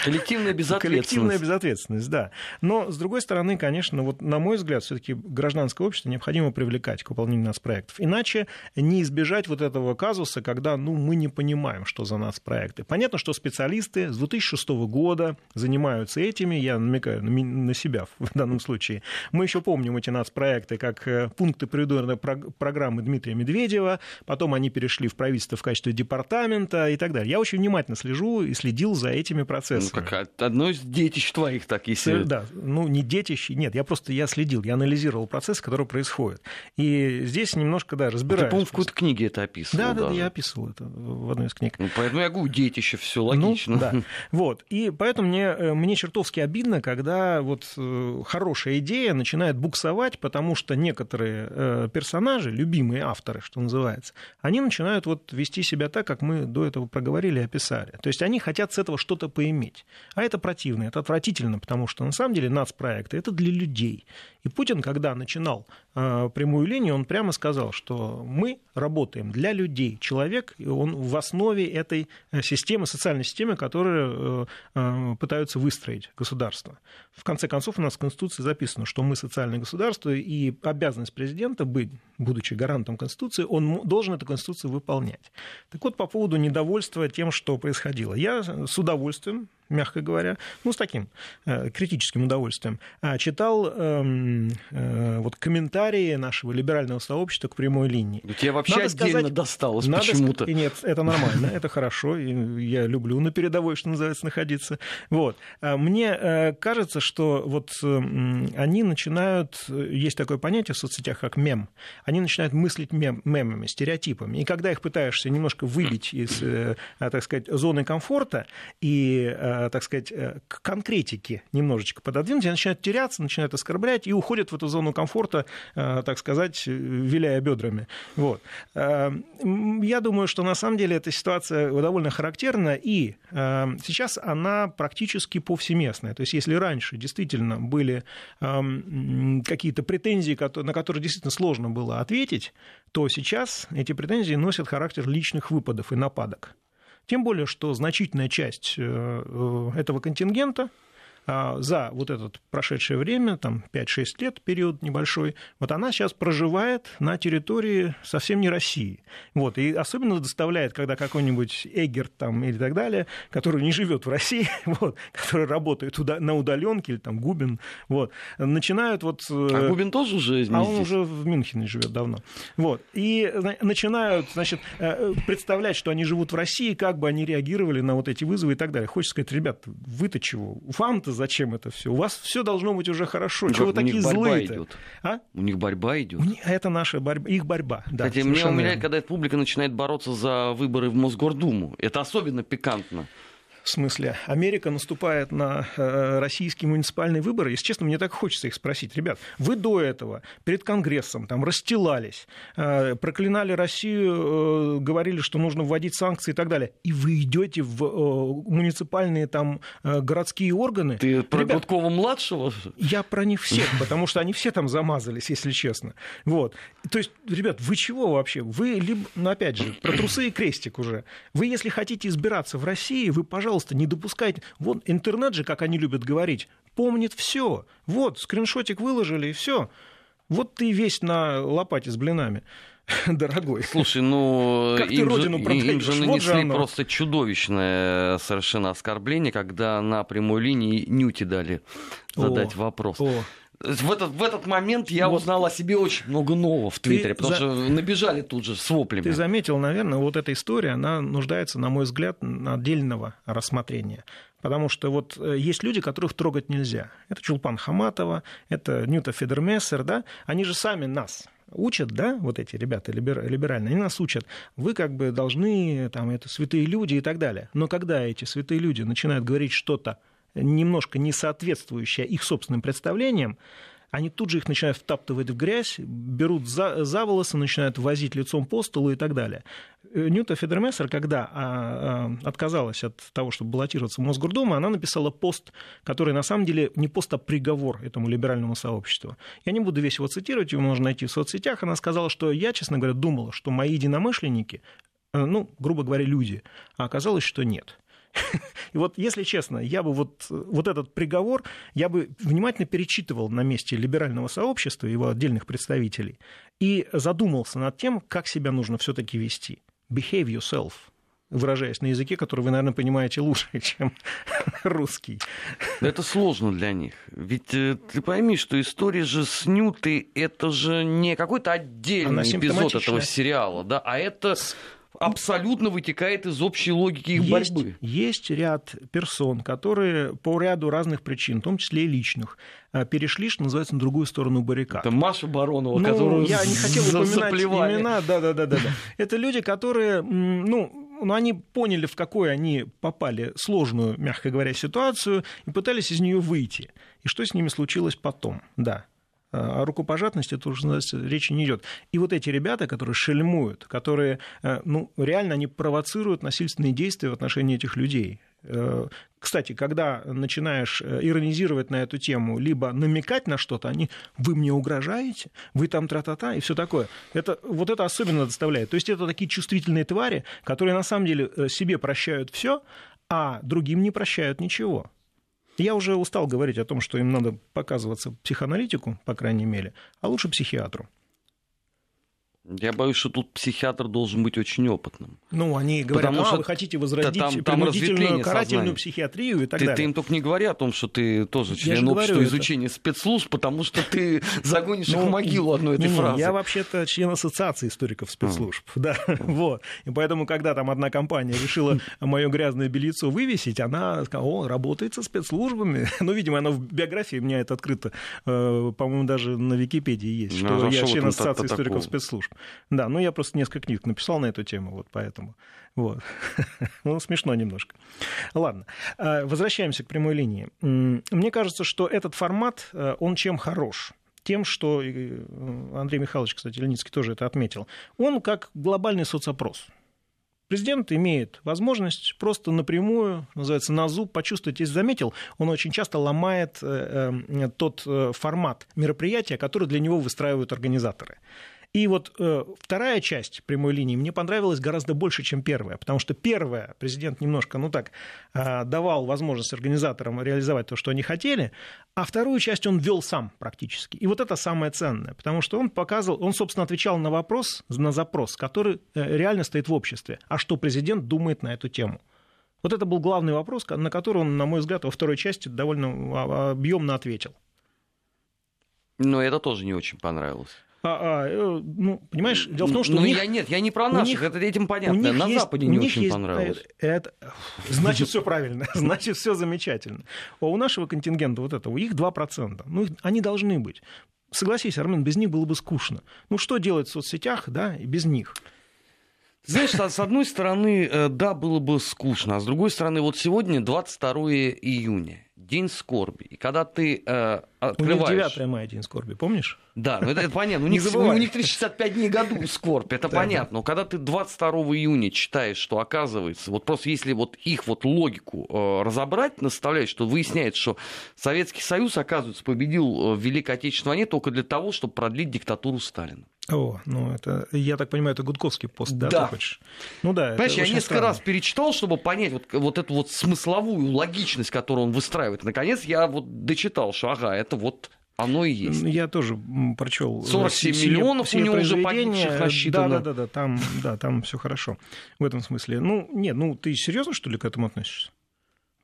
Коллективная безответственность. Коллективная безответственность, да. Но, с другой стороны, конечно, вот, на мой взгляд, все-таки гражданское общество необходимо привлекать к выполнению нацпроектов. Иначе не избежать вот этого казуса, когда ну, мы не понимаем, что за нацпроекты. Понятно, что специалисты с 2006 года занимаются этими, я намекаю на себя в данном случае. Мы еще помним эти нацпроекты как э, пункты предвыборной программы Дмитрия Медведева, потом они перешли в правительство в качестве департамента, парламента и так далее. Я очень внимательно слежу и следил за этими процессами. Ну, как одно из детищ твоих, так если... Да, ну, не детищ, нет, я просто я следил, я анализировал процесс, который происходит. И здесь немножко, да, разбираюсь. Ты, по-моему, в какой-то книге это описывал. Да, да, да, я описывал это в одной из книг. Ну, поэтому я говорю, детище, все логично. Ну, да. <laughs> Вот, и поэтому мне, э, мне чертовски обидно, когда вот э, хорошая идея начинает буксовать, потому что некоторые э, персонажи, любимые авторы, что называется, они начинают вот вести себя так, как мы мы до этого проговорили и описали. То есть они хотят с этого что-то поиметь. А это противно, это отвратительно, потому что на самом деле нацпроекты это для людей. И Путин, когда начинал э, прямую линию, он прямо сказал, что мы работаем для людей. Человек, он в основе этой э, системы, социальной системы, которую э, пытаются выстроить государство. В конце концов, у нас в Конституции записано, что мы социальное государство, и обязанность президента быть, будучи гарантом Конституции, он должен эту Конституцию выполнять. Так вот, по поводу недовольства тем, что происходило. Я с удовольствием мягко говоря, ну, с таким э, критическим удовольствием, а, читал э, э, вот комментарии нашего либерального сообщества к прямой линии. Да тебе вообще надо отдельно сказать, досталось надо почему-то. Сказать, нет, это нормально, это хорошо, и я люблю на передовой, что называется, находиться. Вот. А мне э, кажется, что вот э, они начинают, есть такое понятие в соцсетях, как мем, они начинают мыслить мем, мемами, стереотипами, и когда их пытаешься немножко выбить из, э, так сказать, зоны комфорта и Э, так сказать, э, к конкретике немножечко пододвинуть, они начинают теряться, начинают оскорблять и уходят в эту зону комфорта, э, так сказать, виляя бедрами. Вот. Я думаю, что на самом деле эта ситуация довольно характерна, и сейчас она практически повсеместная. То есть если раньше действительно были какие-то претензии, на которые действительно сложно было ответить, то сейчас эти претензии носят характер личных выпадов и нападок. Тем более, что значительная часть э, э, этого контингента за вот это прошедшее время, там 5-6 лет, период небольшой, вот она сейчас проживает на территории совсем не России. Вот, и особенно доставляет, когда какой-нибудь Эггер там или так далее, который не живет в России, <laughs> вот, который работает на удаленке, или там Губин, вот, начинают вот... Э, а Губин тоже уже А он уже в Мюнхене живет давно. Вот, и начинают, значит, э, представлять, что они живут в России, как бы они реагировали на вот эти вызовы и так далее. Хочется сказать, ребят, вы-то чего? Вам-то зачем это все? У вас все должно быть уже хорошо. Ну, Чего вы такие злые идет. А? У них борьба идет. Них, это наша борьба, их борьба. Да, Хотя меня умиляет, когда публика начинает бороться за выборы в Мосгордуму. Это особенно пикантно. В смысле, Америка наступает на э, российские муниципальные выборы. Если честно, мне так хочется их спросить. Ребят, вы до этого перед Конгрессом там расстилались, э, проклинали Россию, э, говорили, что нужно вводить санкции и так далее. И вы идете в муниципальные там городские органы. Ты про Ребят, Гудкова-младшего? Я про них всех, потому что они все там замазались, если честно. Вот. То есть, ребят, вы чего вообще? Вы либо, ну опять же, про трусы и крестик уже. Вы, если хотите избираться в России, вы, пожалуйста, не допускайте. Вот интернет же, как они любят говорить, помнит все. Вот, скриншотик выложили, и все. Вот ты весь на лопате с блинами <laughs> дорогой. Слушай, ну как им, же, им же нанесли вот просто чудовищное совершенно оскорбление, когда на прямой линии Нюти дали задать о, вопрос. О в этот, в этот момент я вот. узнал о себе очень много нового в Твиттере, Ты потому за... что набежали тут же с воплями. Ты заметил, наверное, вот эта история, она нуждается, на мой взгляд, на отдельного рассмотрения. Потому что вот э, есть люди, которых трогать нельзя. Это Чулпан Хаматова, это Ньюта Федермессер, да? Они же сами нас учат, да, вот эти ребята либеральные, они нас учат, вы как бы должны, там, это святые люди и так далее. Но когда эти святые люди начинают говорить что-то немножко не соответствующее их собственным представлениям, они тут же их начинают втаптывать в грязь, берут за, за волосы, начинают возить лицом по столу и так далее. Э, Нюта Федермессер, когда а, а, отказалась от того, чтобы баллотироваться в Мосгордуму, она написала пост, который на самом деле не пост, а приговор этому либеральному сообществу. Я не буду весь его цитировать, его можно найти в соцсетях. Она сказала, что я, честно говоря, думала, что мои единомышленники, э, ну, грубо говоря, люди, а оказалось, что нет. <laughs> И вот, если честно, я бы вот, вот этот приговор, я бы внимательно перечитывал на месте либерального сообщества, его отдельных представителей, и задумался над тем, как себя нужно все-таки вести. Behave yourself выражаясь на языке, который вы, наверное, понимаете лучше, <laughs> чем <laughs> русский. Это сложно для них. Ведь э, ты пойми, что история же с Нютой — это же не какой-то отдельный эпизод этого сериала, да, а это абсолютно вытекает из общей логики их есть, борьбы. Есть ряд персон, которые по ряду разных причин, в том числе и личных, э, перешли, что называется, на другую сторону баррикад. Это Маша Баронова, ну, которую Я не хотел упоминать имена. Да, да, да, да, да. Это люди, которые, ну, ну, они поняли, в какой они попали сложную, мягко говоря, ситуацию и пытались из нее выйти. И что с ними случилось потом, да. О рукопожатности тут речи не идет. И вот эти ребята, которые шельмуют, которые, э, ну, реально они провоцируют насильственные действия в отношении этих людей. Э, кстати, когда начинаешь э, иронизировать на эту тему, либо намекать на что-то, они «вы мне угрожаете», «вы там тра-та-та» и все такое. Это, вот это особенно доставляет. То есть это такие чувствительные твари, которые на самом деле себе прощают все, а другим не прощают ничего. Я уже устал говорить о том, что им надо показываться психоаналитику, по крайней мере, а лучше психиатру. Я боюсь, что тут психиатр должен быть очень опытным. Ну, они говорят, Потому а, что вы хотите возродить там, там принудительную карательную сознания. психиатрию и так ты, далее. Ты им только не говори о том, что ты тоже член общества изучения это. спецслужб, потому что ты <laughs> загонишь их в ну, могилу одной этой фразы. Я вообще-то член ассоциации историков спецслужб. Да, <laughs> вот. И поэтому, когда там одна компания решила <laughs> мое грязное бельецо вывесить, она сказала, о, работает со спецслужбами. Ну, видимо, она в биографии у меня это открыто, э, по-моему, даже на Википедии есть, ну, что я член ассоциации историков спецслужб. Да, ну я просто несколько книг написал на эту тему, вот поэтому. Вот. <laughs> ну, смешно немножко. Ладно, а, возвращаемся к прямой линии. Мне кажется, что этот формат, э, он чем хорош? Тем, что э, Андрей Михайлович, кстати, Леницкий тоже это отметил. Он как глобальный соцопрос. Президент имеет возможность просто напрямую, называется, на зуб почувствовать. Если заметил, он очень часто ломает э, тот формат мероприятия, который для него выстраивают организаторы. И вот э, вторая часть прямой линии мне понравилась гораздо больше, чем первая, потому что первая президент немножко, ну так, э, давал возможность организаторам реализовать то, что они хотели, а вторую часть он вел сам практически. И вот это самое ценное, потому что он показывал, он, собственно, отвечал на вопрос, на запрос, который э, реально стоит в обществе. А что президент думает на эту тему? Вот это был главный вопрос, на который он, на мой взгляд, во второй части довольно а, объемно ответил. Но это тоже не очень понравилось. А, а, э, ну, понимаешь, дело в том, что ну, у них... я, нет, я не про наших, них, это этим понятно. На есть, Западе не очень есть, понравилось. Это, значит, все правильно, <laughs> значит, все замечательно. А у нашего контингента вот этого, их 2%. Ну, они должны быть. Согласись, Армен, без них было бы скучно. Ну, что делать в соцсетях, да, и без них? Знаешь, с одной стороны, э, да, было бы скучно, а с другой стороны, вот сегодня 22 июня. День скорби. И когда ты э, открываешь... У них 9 мая День скорби, помнишь? Да, ну это, это понятно. У <laughs> них, у них 365 дней году скорбь, это понятно. Но когда ты 22 июня читаешь, что оказывается, вот просто если вот их вот логику э, разобрать, наставлять, что выясняется, что Советский Союз, оказывается, победил э, в Великой Отечественной войне только для того, чтобы продлить диктатуру Сталина. О, ну это, я так понимаю, это гудковский пост, да, да. ты хочешь? Ну да. Понимаешь, я несколько странно. раз перечитал, чтобы понять вот, вот эту вот смысловую логичность, которую он выстраивает. Наконец я вот дочитал, что ага, это вот оно и есть. Я тоже прочел. 47 все, миллионов все у него уже погибших насчитано. Да, да, да, да, там, да, там все хорошо в этом смысле. Ну, нет, ну ты серьезно, что ли, к этому относишься?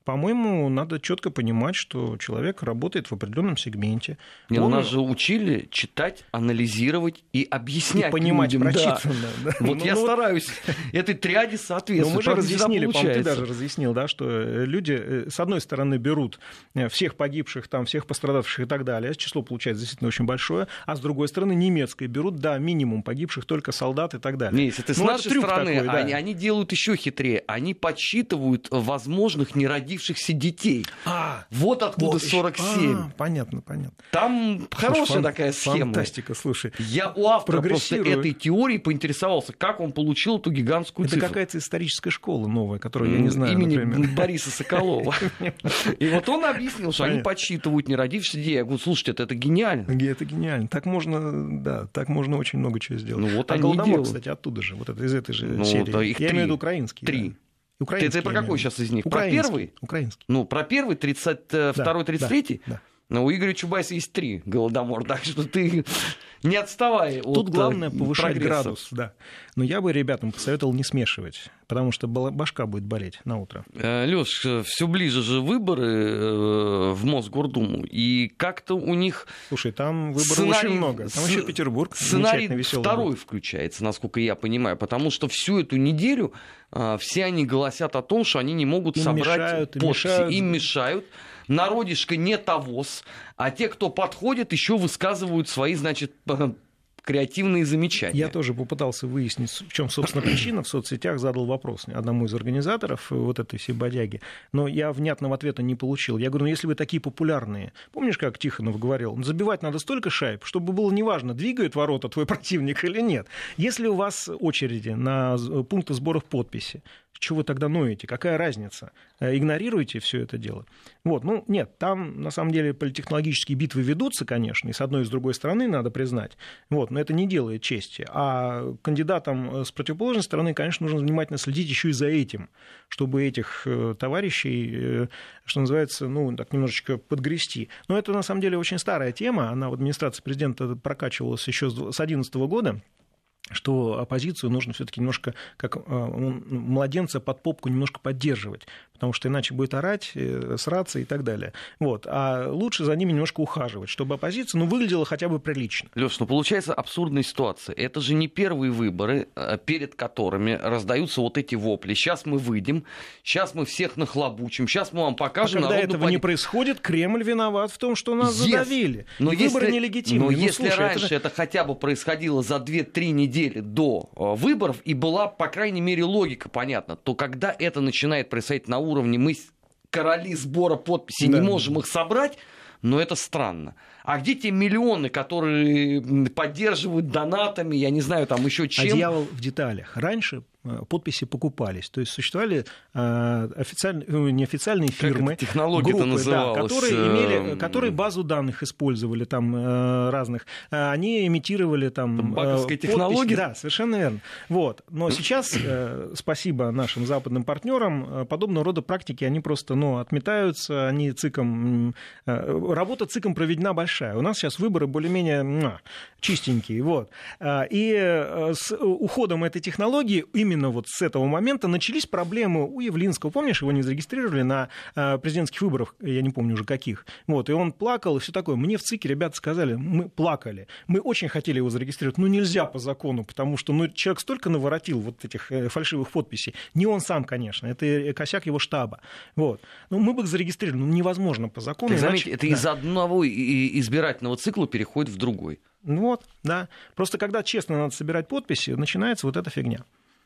По-моему, надо четко понимать, что человек работает в определенном сегменте. Не, ну, Он... Нас же учили читать, анализировать и объяснять. И понимать людям. прочитанное. Да. Да. <laughs> Вот ну, я ну, стараюсь этой триаде соответствовать. Ну, мы же разъяснили, по ты даже разъяснил, да, что э, люди, э, с одной стороны, берут э, всех погибших, там, всех пострадавших и так далее, число получается действительно очень большое, а с другой стороны, немецкой берут, да, минимум погибших, только солдат и так далее. Не, если ты ну, с нашей стороны, такой, да. они, они делают еще хитрее. Они подсчитывают возможных нерадивых родившихся детей. А, вот откуда вот 47. А, понятно, понятно. Там хорошая фан- такая схема. Фантастика, слушай. Я у автора просто этой теории поинтересовался, как он получил эту гигантскую Это цифру. какая-то историческая школа новая, которую я не знаю, Имени например. <laughs> Бориса Соколова. <laughs> И вот он объяснил, что они подсчитывают нерадившихся детей. Я говорю, слушайте, это, это гениально. Это гениально. Так можно, да, так можно очень много чего сделать. Ну вот а они Голодомор, кстати, оттуда же, вот это из этой же ну, серии. Я имею в виду украинский. Три. Украинский. Ты, ты про какой сейчас из них? Про первый? Украинский. Ну, про первый, 32-й, 33-й? Да, да. Но у Игоря Чубайса есть три голодомор, так что ты не отставай Тут от главное э, повышать прогресса. градус, да. Но я бы ребятам посоветовал не смешивать, потому что башка будет болеть на утро. Э, Леш, все ближе же выборы э, в Мосгордуму, и как-то у них... Слушай, там выборов сценарий... очень много. Там еще Петербург. Сценарий второй будет. включается, насколько я понимаю, потому что всю эту неделю все они голосят о том, что они не могут им собрать мешают, подписи. Мешают. Им мешают народишко не тогос, а те, кто подходит, еще высказывают свои, значит, креативные замечания. Я тоже попытался выяснить, в чем, собственно, <clears throat> причина. В соцсетях задал вопрос одному из организаторов вот этой всей бодяги, но я внятного ответа не получил. Я говорю, ну если вы такие популярные, помнишь, как Тихонов говорил, забивать надо столько шайб, чтобы было неважно, двигает ворота твой <laughs> противник или нет. Если у вас очереди на пункты сбора подписи, чего вы тогда ноете? Какая разница? Э, игнорируете все это дело? Вот, ну, нет, там, на самом деле, политтехнологические битвы ведутся, конечно, и с одной и с другой стороны, надо признать, вот, но это не делает чести. А кандидатам э, с противоположной стороны, конечно, нужно внимательно следить еще и за этим, чтобы этих э, товарищей, что называется, ну, так немножечко подгрести. Но это, на самом деле, очень старая тема, она в администрации президента прокачивалась еще с 2011 года, что оппозицию нужно все-таки немножко, как э, младенца под попку немножко поддерживать, потому что иначе будет орать, э, сраться и так далее. Вот. А лучше за ними немножко ухаживать, чтобы оппозиция ну, выглядела хотя бы прилично. Леш, ну получается абсурдная ситуация. Это же не первые выборы, э, перед которыми раздаются вот эти вопли. Сейчас мы выйдем, сейчас мы всех нахлобучим, сейчас мы вам покажем. А когда этого пон... не происходит, Кремль виноват в том, что нас yes. задавили. Но и если... выборы нелегитимны. Но ну, если слушай, раньше это, же... это хотя бы происходило за 2-3 недели недели до э, выборов, и была, по крайней мере, логика понятна, то когда это начинает происходить на уровне мы короли сбора подписей, да. не можем их собрать, но это странно. А где те миллионы, которые поддерживают донатами, я не знаю, там еще чем? А дьявол в деталях. Раньше подписи покупались. То есть существовали э, официальные, э, неофициальные фирмы, группы, да, которые, имели, которые базу данных использовали там разных. Они имитировали там... Банковская технология? Да, совершенно верно. Вот. Но сейчас, спасибо нашим западным партнерам, подобного рода практики, они просто ну, отметаются, они циком... Работа циком проведена большая. У нас сейчас выборы более-менее чистенькие. Вот. И с уходом этой технологии именно именно вот с этого момента начались проблемы у Явлинского. Помнишь, его не зарегистрировали на э, президентских выборах, я не помню уже каких. Вот, и он плакал и все такое. Мне в ЦИКе ребята сказали, мы плакали. Мы очень хотели его зарегистрировать, но нельзя по закону, потому что ну, человек столько наворотил вот этих э, фальшивых подписей. Не он сам, конечно, это косяк его штаба. Вот. Ну, мы бы их зарегистрировали, но невозможно по закону. Так, заметьте, это да. из одного избирательного цикла переходит в другой. Ну вот, да. Просто когда честно надо собирать подписи, начинается вот эта фигня.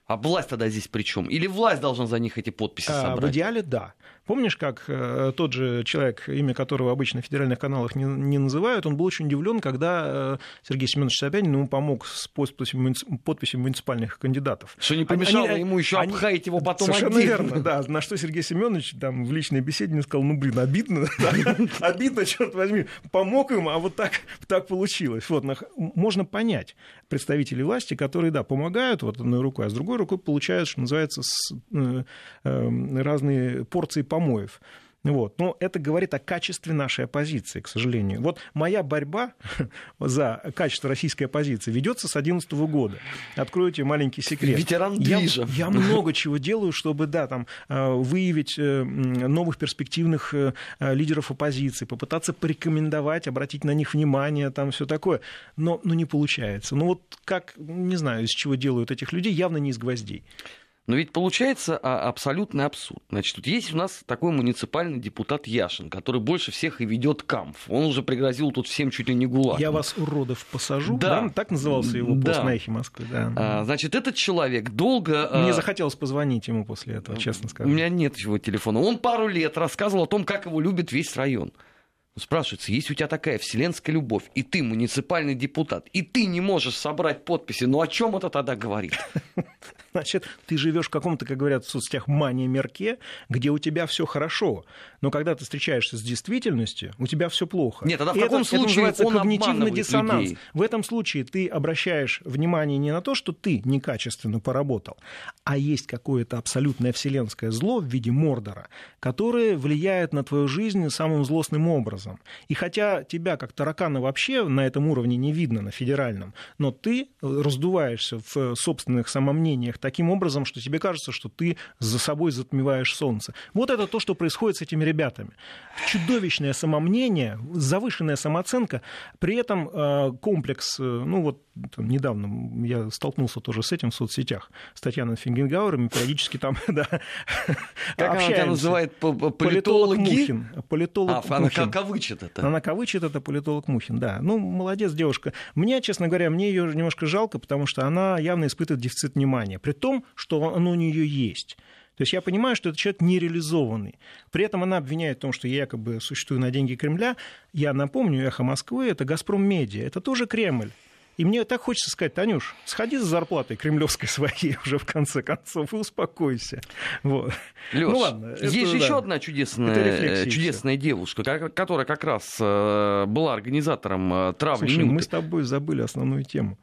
А власть тогда здесь при чем? Или власть должна за них эти подписи а, собрать? В идеале да. Помнишь, как э, тот же человек, имя которого обычно в федеральных каналах не, не называют, он был очень удивлен, когда э, Сергей Семенович Собянин ему помог с подписью, подписью муниципальных кандидатов. Что не помешало они, ему еще они, обхаять его потом Совершенно отдельно. верно, да. На что Сергей Семенович там в личной беседе мне сказал, ну, блин, обидно, <laughs> обидно, черт возьми, помог им, а вот так, так получилось. Вот, можно понять представителей власти, которые, да, помогают вот одной рукой, а с другой рукой получают, что называется, э, разные порции помоев. Вот. Но это говорит о качестве нашей оппозиции, к сожалению. Вот моя борьба <laughs> за качество российской оппозиции ведется с 2011 года. Открою тебе маленький секрет. Ветеран я, я много чего делаю, чтобы да, там, э, выявить э, новых перспективных э, лидеров оппозиции, попытаться порекомендовать, обратить на них внимание, там все такое. Но, но не получается. Ну вот как, не знаю, из чего делают этих людей, явно не из гвоздей. Но ведь получается а, абсолютный абсурд. Значит, тут есть у нас такой муниципальный депутат Яшин, который больше всех и ведет камф. Он уже пригрозил тут всем чуть ли не гулаг. Я вас, уродов, посажу. Да. да? Так назывался его да. пост на эхе Москвы. Да. А, значит, этот человек долго... А, Мне захотелось позвонить ему после этого, честно скажу. У меня нет его телефона. Он пару лет рассказывал о том, как его любит весь район. Спрашивается, если у тебя такая вселенская любовь, и ты муниципальный депутат, и ты не можешь собрать подписи, ну о чем это тогда говорит? <laughs> Значит, ты живешь в каком-то, как говорят в соцсетях, мания-мерке, где у тебя все хорошо. Но когда ты встречаешься с действительностью, у тебя все плохо. Нет, тогда в каком случае это он когнитивный диссонанс. Людей. В этом случае ты обращаешь внимание не на то, что ты некачественно поработал, а есть какое-то абсолютное вселенское зло в виде Мордора, которое влияет на твою жизнь самым злостным образом. И хотя тебя как таракана вообще на этом уровне не видно, на федеральном, но ты раздуваешься в собственных самомнениях таким образом, что тебе кажется, что ты за собой затмеваешь солнце. Вот это то, что происходит с этими ребятами. Чудовищное самомнение, завышенная самооценка, при этом э, комплекс, э, ну вот недавно я столкнулся тоже с этим в соцсетях, с Татьяной Фингенгауэром, периодически там, <laughs> да, Как она тебя называет? Политолог Мухин. Политолог а, она кавычит это. Она кавычит это, политолог Мухин, да. Ну, молодец девушка. Мне, честно говоря, мне ее немножко жалко, потому что она явно испытывает дефицит внимания при том, что оно у нее есть. То есть я понимаю, что это человек нереализованный. При этом она обвиняет в том, что я якобы существую на деньги Кремля. Я напомню, «Эхо Москвы» — это «Газпром Медиа», это тоже Кремль. И мне так хочется сказать, Танюш, сходи за зарплатой кремлевской своей <laughs> уже в конце концов и успокойся. Вот. Леш, ну, ладно, есть это, же да, еще одна чудесная, чудесная девушка, которая как раз э, была организатором э, травли Слушай, мы с тобой забыли основную тему.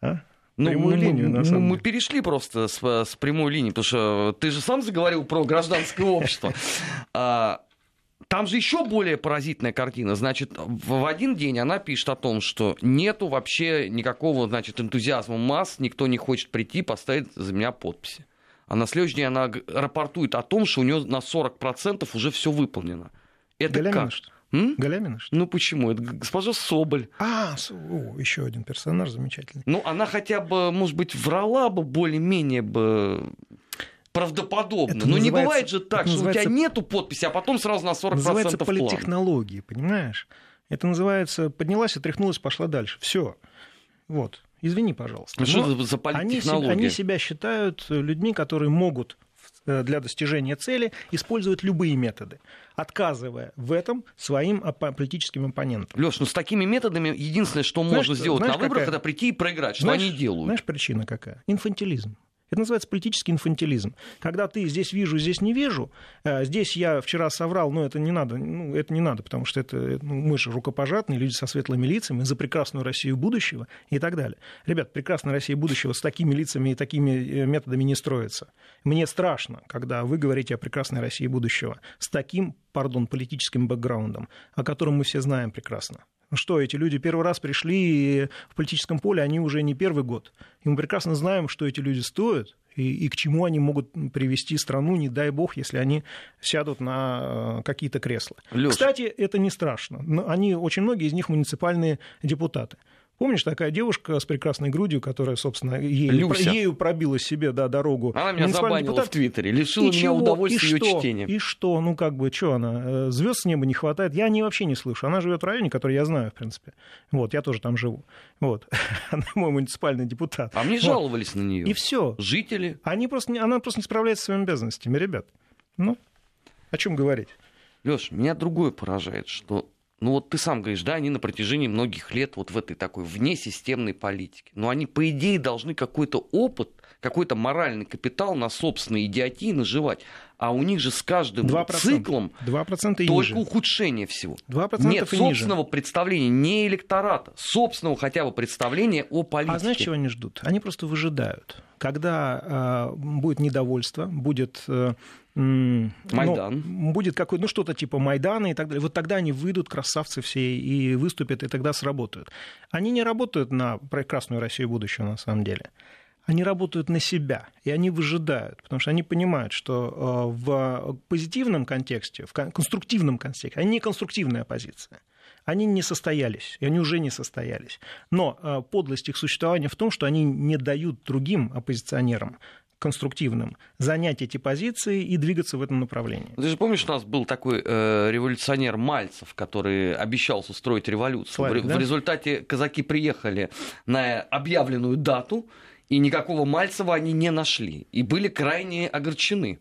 А? Ну, прямую мы, линию, на самом мы, мы перешли просто с, с прямой линии, потому что ты же сам заговорил про гражданское общество. <laughs> А, там же еще более поразительная картина. Значит, в один день она пишет о том, что нету вообще никакого, значит, энтузиазма масс, никто не хочет прийти поставить за меня подписи. А на следующий день она рапортует о том, что у нее на 40% уже все выполнено. Это Галямина, как? Что? М? Галямина, что Ну почему? Это госпожа Соболь. А, о, еще один персонаж замечательный. Ну, она хотя бы, может быть, врала бы более-менее бы правдоподобно. Это Но не бывает же так, что называется... у тебя нету подписи, а потом сразу на 40% называется план. политтехнологии, понимаешь? Это называется поднялась, отряхнулась, пошла дальше. Все. Вот. Извини, пожалуйста. Ну, что за политтехнология? Они, они себя считают людьми, которые могут для достижения цели используют любые методы, отказывая в этом своим политическим оппонентам. Леш, ну с такими методами единственное, что знаешь, можно сделать знаешь, на выборах, какая? это прийти и проиграть. Что знаешь, они делают? Знаешь, причина какая? Инфантилизм. Это называется политический инфантилизм. Когда ты здесь вижу, здесь не вижу, э, здесь я вчера соврал, но это не надо, ну, это не надо, потому что это, ну, мы же рукопожатные, люди со светлыми лицами, за прекрасную Россию будущего и так далее. Ребят, прекрасная Россия будущего с такими лицами и такими э, методами не строится. Мне страшно, когда вы говорите о прекрасной России будущего с таким, пардон, политическим бэкграундом, о котором мы все знаем прекрасно. Что эти люди первый раз пришли в политическом поле, они уже не первый год. И мы прекрасно знаем, что эти люди стоят и, и к чему они могут привести страну, не дай бог, если они сядут на э, какие-то кресла. Леш. Кстати, это не страшно. Они, очень многие из них муниципальные депутаты. Помнишь, такая девушка с прекрасной грудью, которая, собственно, ею, ею пробила себе да, дорогу. Она меня забанила депутат. в Твиттере, лишила и меня чего? удовольствия ее чтения. И что? Ну, как бы, что она? Э, Звезд с неба не хватает. Я не вообще не слышу. Она живет в районе, который я знаю, в принципе. Вот, я тоже там живу. Вот. <laughs> Она мой муниципальный депутат. А мне вот. жаловались на нее. И все. Жители. Они просто, она просто не справляется с своими обязанностями, ребят. Ну, о чем говорить? Леш, меня другое поражает, что ну вот ты сам говоришь, да, они на протяжении многих лет вот в этой такой внесистемной политике. Но они, по идее, должны какой-то опыт, какой-то моральный капитал на собственные идиотии наживать. А у них же с каждым 2%. циклом 2% и только ниже. ухудшение всего. 2% Нет и собственного ниже. представления, не электората, собственного хотя бы представления о политике. А знаешь, чего они ждут? Они просто выжидают. Когда э, будет недовольство, будет... Э, Майдан. Ну, будет какой, ну что-то типа Майдана и так далее. Вот тогда они выйдут, красавцы все, и выступят, и тогда сработают. Они не работают на прекрасную Россию будущего, на самом деле они работают на себя, и они выжидают, потому что они понимают, что э, в позитивном контексте, в конструктивном контексте, они не конструктивная оппозиция. Они не состоялись, и они уже не состоялись. Но э, подлость их существования в том, что они не дают другим оппозиционерам конструктивным занять эти позиции и двигаться в этом направлении. Ты же помнишь, у нас был такой э, революционер Мальцев, который обещал устроить революцию. Славик, в, да? в результате казаки приехали на объявленную дату, и никакого Мальцева они не нашли. И были крайне огорчены.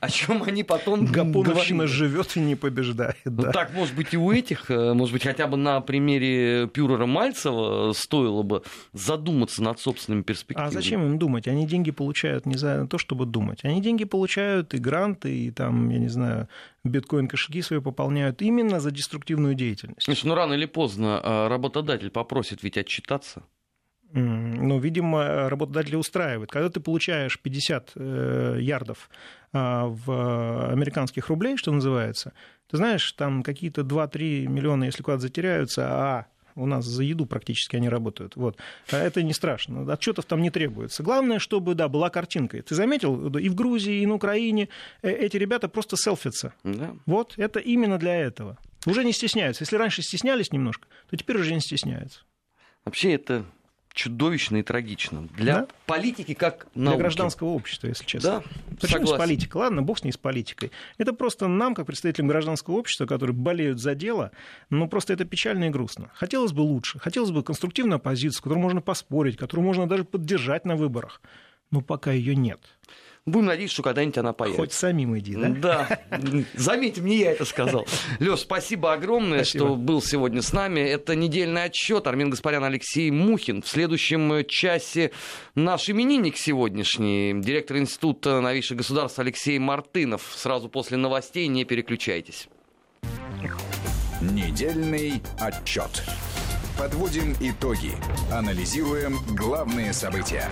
О чем они потом Гапоновщина живет и не побеждает. Ну, да. так, может быть, и у этих, э, может быть, хотя бы на примере Пюрера Мальцева стоило бы задуматься над собственными перспективами. А зачем им думать? Они деньги получают не за то, чтобы думать. Они деньги получают и гранты, и там, я не знаю, биткоин-кошельки свои пополняют именно за деструктивную деятельность. Слушай, ну рано или поздно а, работодатель попросит ведь отчитаться. Ну, видимо, работодатели устраивают. Когда ты получаешь 50 э, ярдов а, в американских рублей, что называется, ты знаешь, там какие-то 2-3 миллиона, если куда-то затеряются, а у нас за еду практически они работают. Вот. А это не страшно. Отчетов там не требуется. Главное, чтобы, да, была картинка. Ты заметил, и в Грузии, и на Украине э, эти ребята просто селфятся. Да. Вот, это именно для этого. Уже не стесняются. Если раньше стеснялись немножко, то теперь уже не стесняются. Вообще это чудовищно и трагично. Для да? политики как науки. Для гражданского общества, если честно. Да, Почему согласен. с политикой? Ладно, бог с ней с политикой. Это просто нам, как представителям гражданского общества, которые болеют за дело, ну просто это печально и грустно. Хотелось бы лучше, хотелось бы конструктивную оппозицию, которую можно поспорить, которую можно даже поддержать на выборах. Но пока ее нет. Будем надеяться, что когда-нибудь она появится. Хоть самим иди, да? Да. Заметьте, мне я это сказал. Леш, спасибо огромное, спасибо. что был сегодня с нами. Это недельный отчет. Армин Гаспарян, Алексей Мухин. В следующем часе наш именинник сегодняшний, директор Института новейших государств Алексей Мартынов. Сразу после новостей не переключайтесь. Недельный отчет. Подводим итоги. Анализируем главные события.